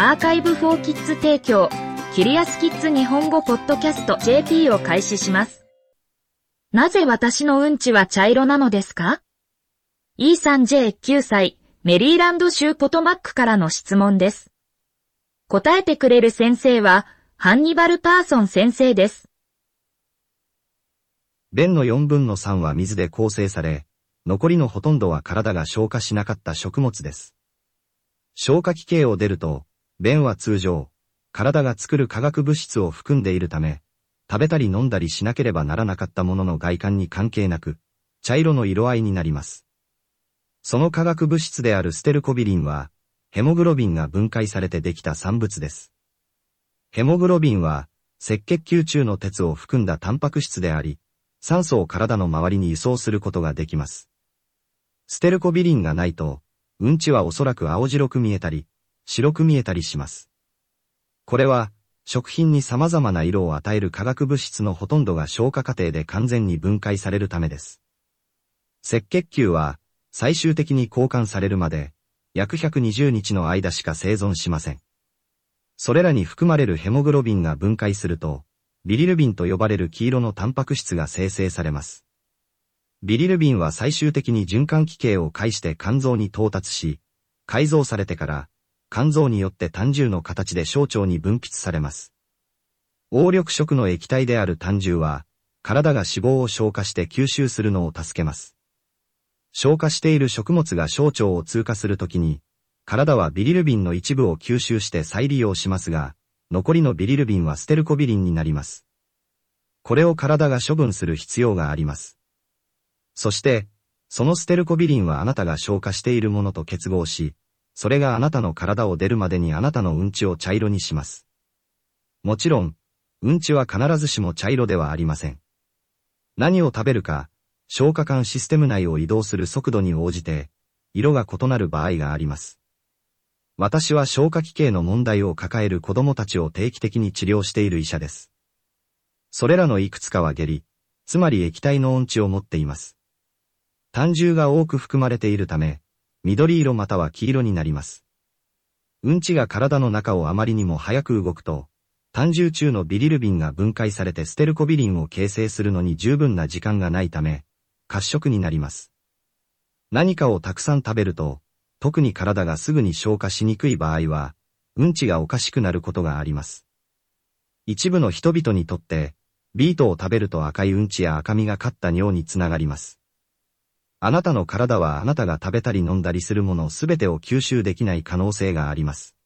アーカイブフォーキッズ提供、キリアスキッズ日本語ポッドキャスト JP を開始します。なぜ私のうんちは茶色なのですか ?E さん J9 歳、メリーランド州ポトマックからの質問です。答えてくれる先生は、ハンニバル・パーソン先生です。便の4分の3は水で構成され、残りのほとんどは体が消化しなかった食物です。消化器系を出ると、便は通常、体が作る化学物質を含んでいるため、食べたり飲んだりしなければならなかったものの外観に関係なく、茶色の色合いになります。その化学物質であるステルコビリンは、ヘモグロビンが分解されてできた産物です。ヘモグロビンは、赤血球中の鉄を含んだタンパク質であり、酸素を体の周りに輸送することができます。ステルコビリンがないと、うんちはおそらく青白く見えたり、白く見えたりします。これは、食品に様々な色を与える化学物質のほとんどが消化過程で完全に分解されるためです。赤血球は、最終的に交換されるまで、約120日の間しか生存しません。それらに含まれるヘモグロビンが分解すると、ビリルビンと呼ばれる黄色のタンパク質が生成されます。ビリルビンは最終的に循環器系を介して肝臓に到達し、改造されてから肝臓によって単重の形で小腸に分泌されます。黄緑色の液体である単重は、体が脂肪を消化して吸収するのを助けます。消化している食物が小腸を通過するときに、体はビリルビンの一部を吸収して再利用しますが、残りのビリルビンはステルコビリンになります。これを体が処分する必要があります。そして、そのステルコビリンはあなたが消化しているものと結合し、それがあなたの体を出るまでにあなたのうんちを茶色にします。もちろん、うんちは必ずしも茶色ではありません。何を食べるか、消化管システム内を移動する速度に応じて、色が異なる場合があります。私は消化器系の問題を抱える子供たちを定期的に治療している医者です。それらのいくつかは下痢、つまり液体の音痴を持っています。単重が多く含まれているため、緑色または黄色になります。うんちが体の中をあまりにも早く動くと、単重中のビリルビンが分解されてステルコビリンを形成するのに十分な時間がないため、褐色になります。何かをたくさん食べると、特に体がすぐに消化しにくい場合は、うんちがおかしくなることがあります。一部の人々にとって、ビートを食べると赤いうんちや赤みがかった尿につながります。あなたの体はあなたが食べたり飲んだりするものすべてを吸収できない可能性があります。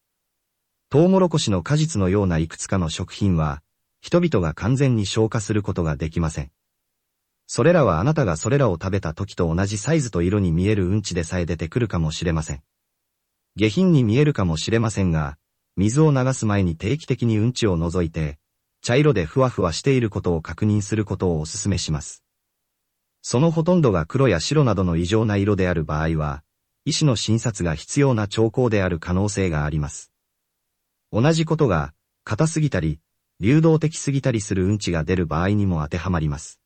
トウモロコシの果実のようないくつかの食品は、人々が完全に消化することができません。それらはあなたがそれらを食べた時と同じサイズと色に見えるうんちでさえ出てくるかもしれません。下品に見えるかもしれませんが、水を流す前に定期的にうんちを除いて、茶色でふわふわしていることを確認することをお勧めします。そのほとんどが黒や白などの異常な色である場合は、医師の診察が必要な兆候である可能性があります。同じことが、硬すぎたり、流動的すぎたりするうんちが出る場合にも当てはまります。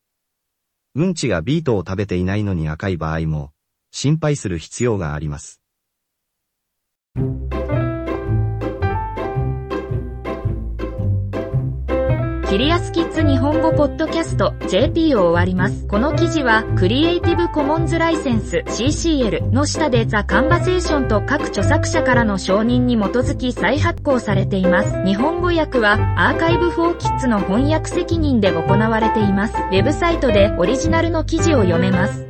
うんちがビートを食べていないのに赤い場合も、心配する必要があります。キリアスキッズ日本語ポッドキャスト JP を終わります。この記事はクリエイティブコモンズライセンス CCL の下でザ・カンバセーションと各著作者からの承認に基づき再発行されています。日本語訳はアーカイブフォーキッズの翻訳責任で行われています。ウェブサイトでオリジナルの記事を読めます。